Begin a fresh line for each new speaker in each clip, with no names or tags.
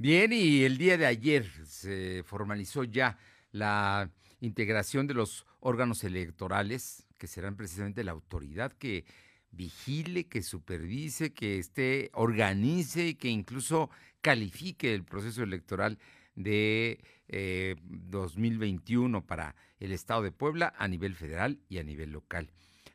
Bien, y el día de ayer se formalizó ya la integración de los órganos electorales, que serán precisamente la autoridad que vigile, que supervise, que esté, organice y que incluso califique el proceso electoral de 2021 eh, para el Estado de Puebla a nivel federal y a nivel local.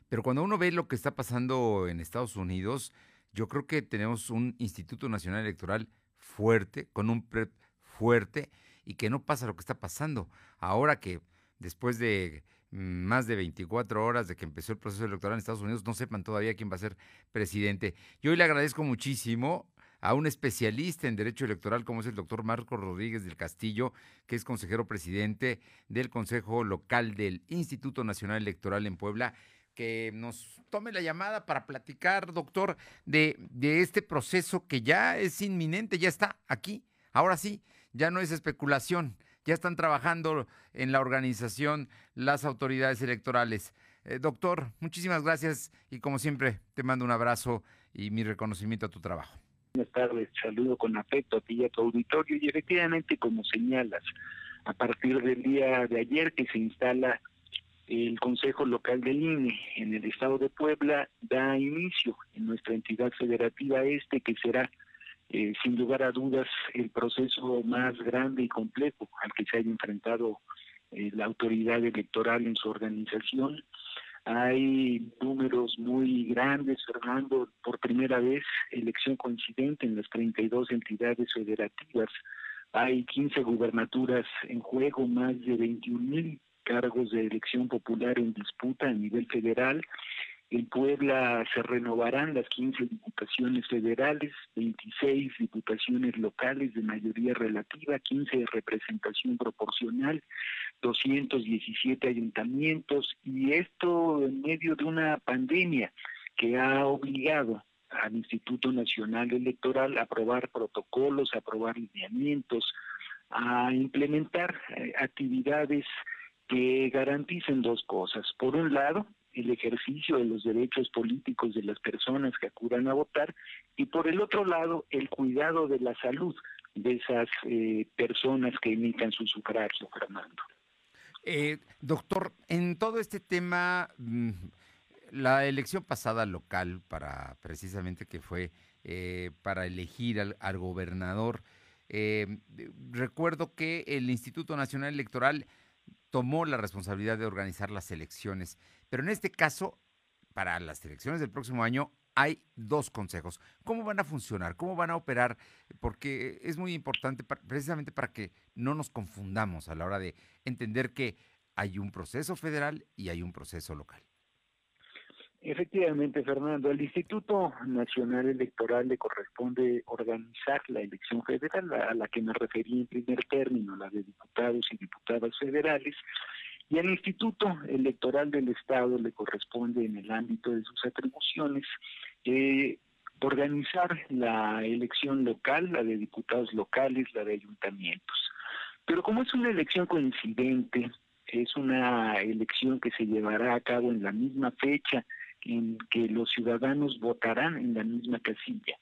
Pero cuando uno ve lo que está pasando en Estados Unidos, yo creo que tenemos un Instituto Nacional Electoral fuerte, con un PREP fuerte y que no pasa lo que está pasando. Ahora que después de mm, más de 24 horas de que empezó el proceso electoral en Estados Unidos, no sepan todavía quién va a ser presidente. Yo hoy le agradezco muchísimo a un especialista en derecho electoral como es el doctor Marco Rodríguez del Castillo, que es consejero presidente del Consejo Local del Instituto Nacional Electoral en Puebla que nos tome la llamada para platicar, doctor, de, de este proceso que ya es inminente, ya está aquí. Ahora sí, ya no es especulación, ya están trabajando en la organización las autoridades electorales. Eh, doctor, muchísimas gracias y como siempre te mando un abrazo y mi reconocimiento a tu trabajo.
Buenas tardes, saludo con afecto a ti y a tu auditorio y efectivamente como señalas, a partir del día de ayer que se instala el Consejo Local del INE en el Estado de Puebla da inicio en nuestra entidad federativa este, que será eh, sin lugar a dudas el proceso más grande y complejo al que se haya enfrentado eh, la autoridad electoral en su organización. Hay números muy grandes, Fernando, por primera vez elección coincidente en las 32 entidades federativas. Hay 15 gubernaturas en juego, más de 21 mil cargos de elección popular en disputa a nivel federal. En Puebla se renovarán las 15 diputaciones federales, 26 diputaciones locales de mayoría relativa, 15 de representación proporcional, 217 ayuntamientos y esto en medio de una pandemia que ha obligado al Instituto Nacional Electoral a aprobar protocolos, a aprobar lineamientos, a implementar eh, actividades que garanticen dos cosas. Por un lado, el ejercicio de los derechos políticos de las personas que acudan a votar y por el otro lado, el cuidado de la salud de esas eh, personas que emitan su sufragio, Fernando.
Eh, doctor, en todo este tema, mm, la elección pasada local para precisamente que fue eh, para elegir al, al gobernador, recuerdo que el Instituto Nacional Electoral tomó la responsabilidad de organizar las elecciones. Pero en este caso, para las elecciones del próximo año, hay dos consejos. ¿Cómo van a funcionar? ¿Cómo van a operar? Porque es muy importante precisamente para que no nos confundamos a la hora de entender que hay un proceso federal y hay un proceso local.
Efectivamente, Fernando, al Instituto Nacional Electoral le corresponde organizar la elección federal, a la que me referí en primer término, la de diputados y diputadas federales, y al Instituto Electoral del Estado le corresponde en el ámbito de sus atribuciones eh, organizar la elección local, la de diputados locales, la de ayuntamientos. Pero como es una elección coincidente, es una elección que se llevará a cabo en la misma fecha, en que los ciudadanos votarán en la misma casilla.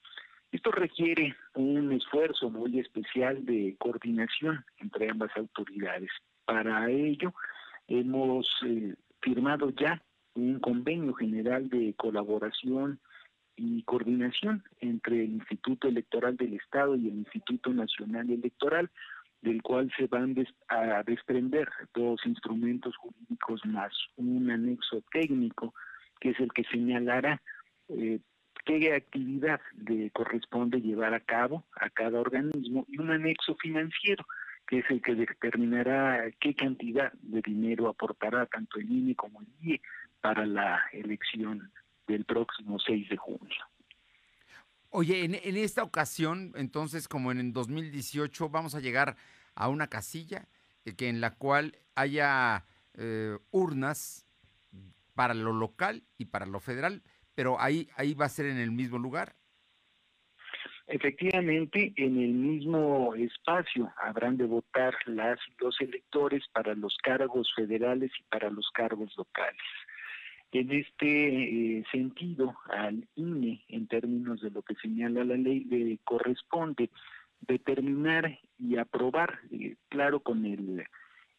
Esto requiere un esfuerzo muy especial de coordinación entre ambas autoridades. Para ello, hemos eh, firmado ya un convenio general de colaboración y coordinación entre el Instituto Electoral del Estado y el Instituto Nacional Electoral, del cual se van a desprender dos instrumentos jurídicos más un anexo técnico que es el que señalará eh, qué actividad le corresponde llevar a cabo a cada organismo y un anexo financiero que es el que determinará qué cantidad de dinero aportará tanto el INE como el IE para la elección del próximo 6 de junio.
Oye, en, esta ocasión, entonces, como en el 2018, vamos a llegar a una casilla eh, que en la cual haya eh, urnas para lo local y para lo federal, pero ahí, ahí va a ser en el mismo lugar.
Efectivamente, en el mismo espacio habrán de votar las los electores para los cargos federales y para los cargos locales. En este eh, sentido, al INE, en términos de lo que señala la ley, le corresponde determinar y aprobar, eh, claro, con el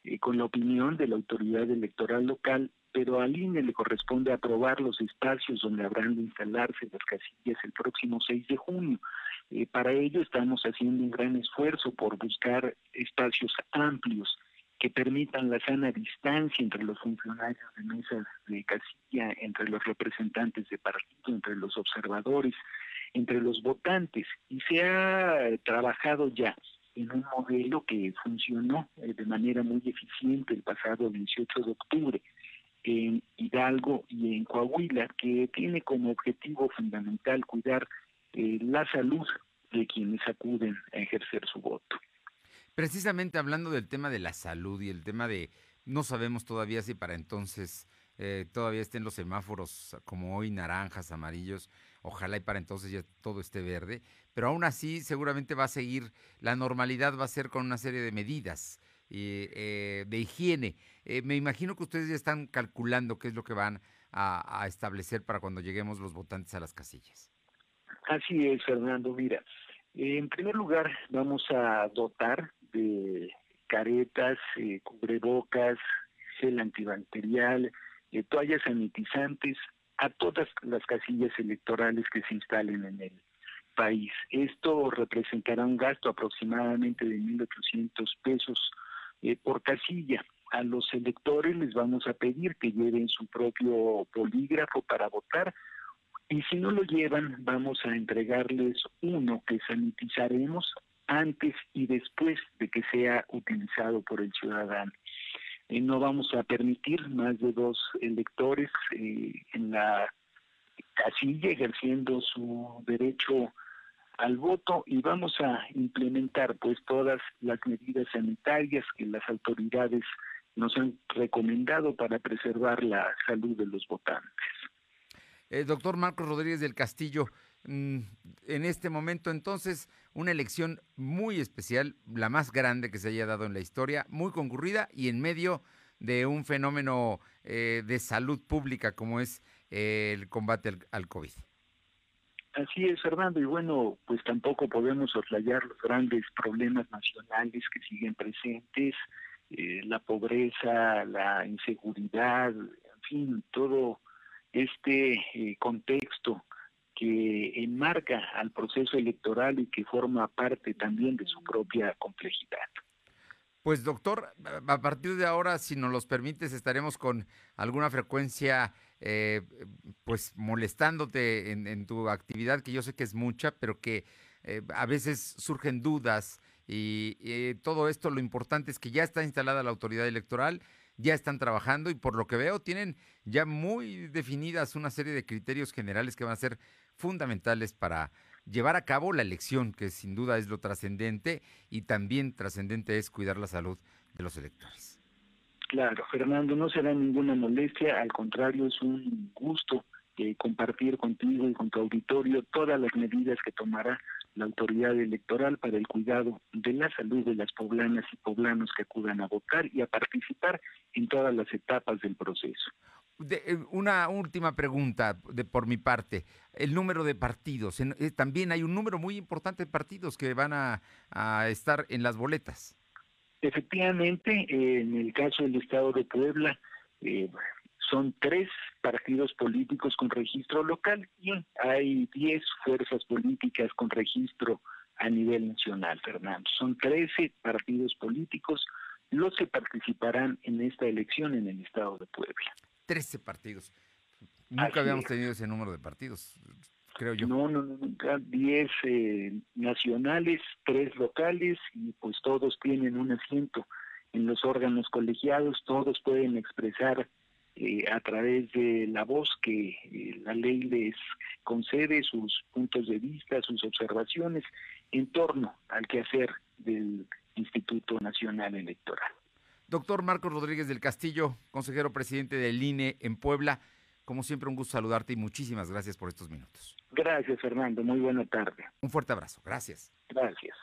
eh, con la opinión de la autoridad electoral local, pero al INE le corresponde aprobar los espacios donde habrán de instalarse las casillas el próximo 6 de junio. Eh, para ello estamos haciendo un gran esfuerzo por buscar espacios amplios que permitan la sana distancia entre los funcionarios de mesas de casilla, entre los representantes de partido, entre los observadores, entre los votantes. Y se ha trabajado ya en un modelo que funcionó eh, de manera muy eficiente el pasado 18 de octubre en Hidalgo y en Coahuila, que tiene como objetivo fundamental cuidar eh, la salud de quienes acuden a ejercer su voto.
Precisamente hablando del tema de la salud y el tema de, no sabemos todavía si para entonces eh, todavía estén los semáforos como hoy, naranjas, amarillos, ojalá y para entonces ya todo esté verde, pero aún así seguramente va a seguir, la normalidad va a ser con una serie de medidas eh, de higiene. Eh, me imagino que ustedes ya están calculando qué es lo que van a, establecer para cuando lleguemos los votantes a las casillas.
Así es, Fernando. Mira, en primer lugar vamos a dotar de caretas, eh, cubrebocas, gel antibacterial, toallas sanitizantes a todas las casillas electorales que se instalen en el país. Esto representará un gasto aproximadamente de 1.800 pesos eh, por casilla. A los electores les vamos a pedir que lleven su propio polígrafo para votar y si no lo llevan vamos a entregarles uno que sanitizaremos antes y después de que sea utilizado por el ciudadano. Eh, no vamos a permitir más de dos electores eh, en la casilla ejerciendo su derecho al voto y vamos a implementar pues todas las medidas sanitarias que las autoridades nos han recomendado para preservar la salud de los votantes.
Eh, doctor Marcos Rodríguez del Castillo, mm, en este momento entonces una elección muy especial, la más grande que se haya dado en la historia, muy concurrida y en medio de un fenómeno eh, de salud pública como es eh, el combate al, al COVID.
Así es, Fernando, y bueno, pues tampoco podemos soslayar los grandes problemas nacionales que siguen presentes, eh, la pobreza, la inseguridad, en fin, todo este eh, contexto que enmarca al proceso electoral y que forma parte también de su propia complejidad.
Pues doctor, a partir de ahora, si nos los permites, estaremos con alguna frecuencia eh, pues molestándote en, tu actividad, que yo sé que es mucha, pero que eh, a veces surgen dudas y, todo esto lo importante es que ya está instalada la autoridad electoral, ya están trabajando y por lo que veo tienen ya muy definidas una serie de criterios generales que van a ser fundamentales para llevar a cabo la elección, que sin duda es lo trascendente y también trascendente es cuidar la salud de los electores.
Claro, Fernando, no será ninguna molestia, al contrario, es un gusto eh, compartir contigo y con tu auditorio todas las medidas que tomará la autoridad electoral para el cuidado de la salud de las poblanas y poblanos que acudan a votar y a participar en todas las etapas del proceso.
Eh, una última pregunta de por mi parte. El número de partidos. Eh, también hay un número muy importante de partidos que van a estar en las boletas.
Efectivamente, en el caso del Estado de Puebla, eh, son tres partidos políticos con registro local y hay diez fuerzas políticas con registro a nivel nacional, Fernando. Son trece partidos políticos los que participarán en esta elección en el Estado de Puebla.
Trece partidos. Nunca habíamos tenido ese número de partidos creo yo.
No, no, no, 10 eh, nacionales, tres locales y pues todos tienen un asiento en los órganos colegiados, todos pueden expresar eh, a través de la voz que eh, la ley les concede sus puntos de vista, sus observaciones en torno al quehacer del Instituto Nacional Electoral.
Doctor Marcos Rodríguez del Castillo, consejero presidente del INE en Puebla, como siempre un gusto saludarte y muchísimas gracias por estos minutos.
Gracias, Fernando. Muy buena tarde.
Un fuerte abrazo. Gracias.
Gracias.